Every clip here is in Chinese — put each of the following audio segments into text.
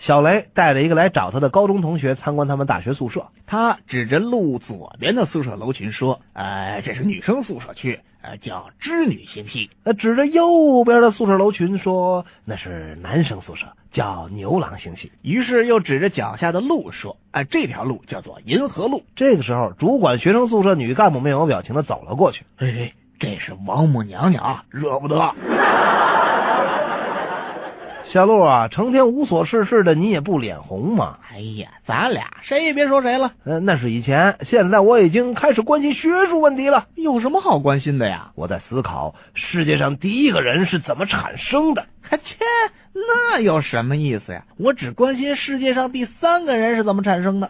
小雷带着一个来找他的高中同学参观他们大学宿舍，他指着路左边的宿舍楼群说：“呃，这是女生宿舍区，呃，叫织女星系。”呃，指着右边的宿舍楼群说：“那是男生宿舍，叫牛郎星系。”于是又指着脚下的路说：“哎，这条路叫做银河路。”这个时候，主管学生宿舍女干部面无表情的走了过去：“哎，这是王母娘娘，惹不得。” 小陆啊，成天无所事事的，你也不脸红吗？哎呀，咱俩谁也别说谁了。呃，那是以前，现在我已经开始关心学术问题了。有什么好关心的呀？我在思考世界上第一个人是怎么产生的。切，那有什么意思呀？我只关心世界上第三个人是怎么产生的。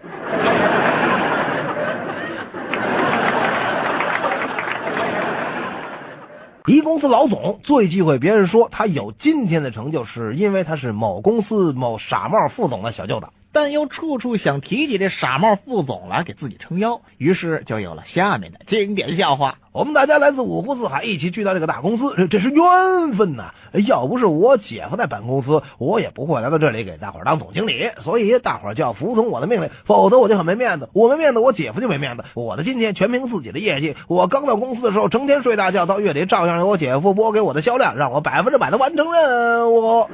一公司老总最忌讳别人说他有今天的成就，是因为他是某公司某傻帽副总的小舅子。但又处处想提起这傻帽副总来给自己撑腰，于是就有了下面的经典笑话。我们大家来自五湖四海，一起聚到这个大公司，这这是缘分呐！要不是我姐夫在本公司，我也不会来到这里给大伙当总经理。所以大伙就要服从我的命令，否则我就很没面子。我没面子，我姐夫就没面子。我的今天全凭自己的业绩。我刚到公司的时候，成天睡大觉，到月底照样有我姐夫拨给我的销量，让我百分之百的完成任务。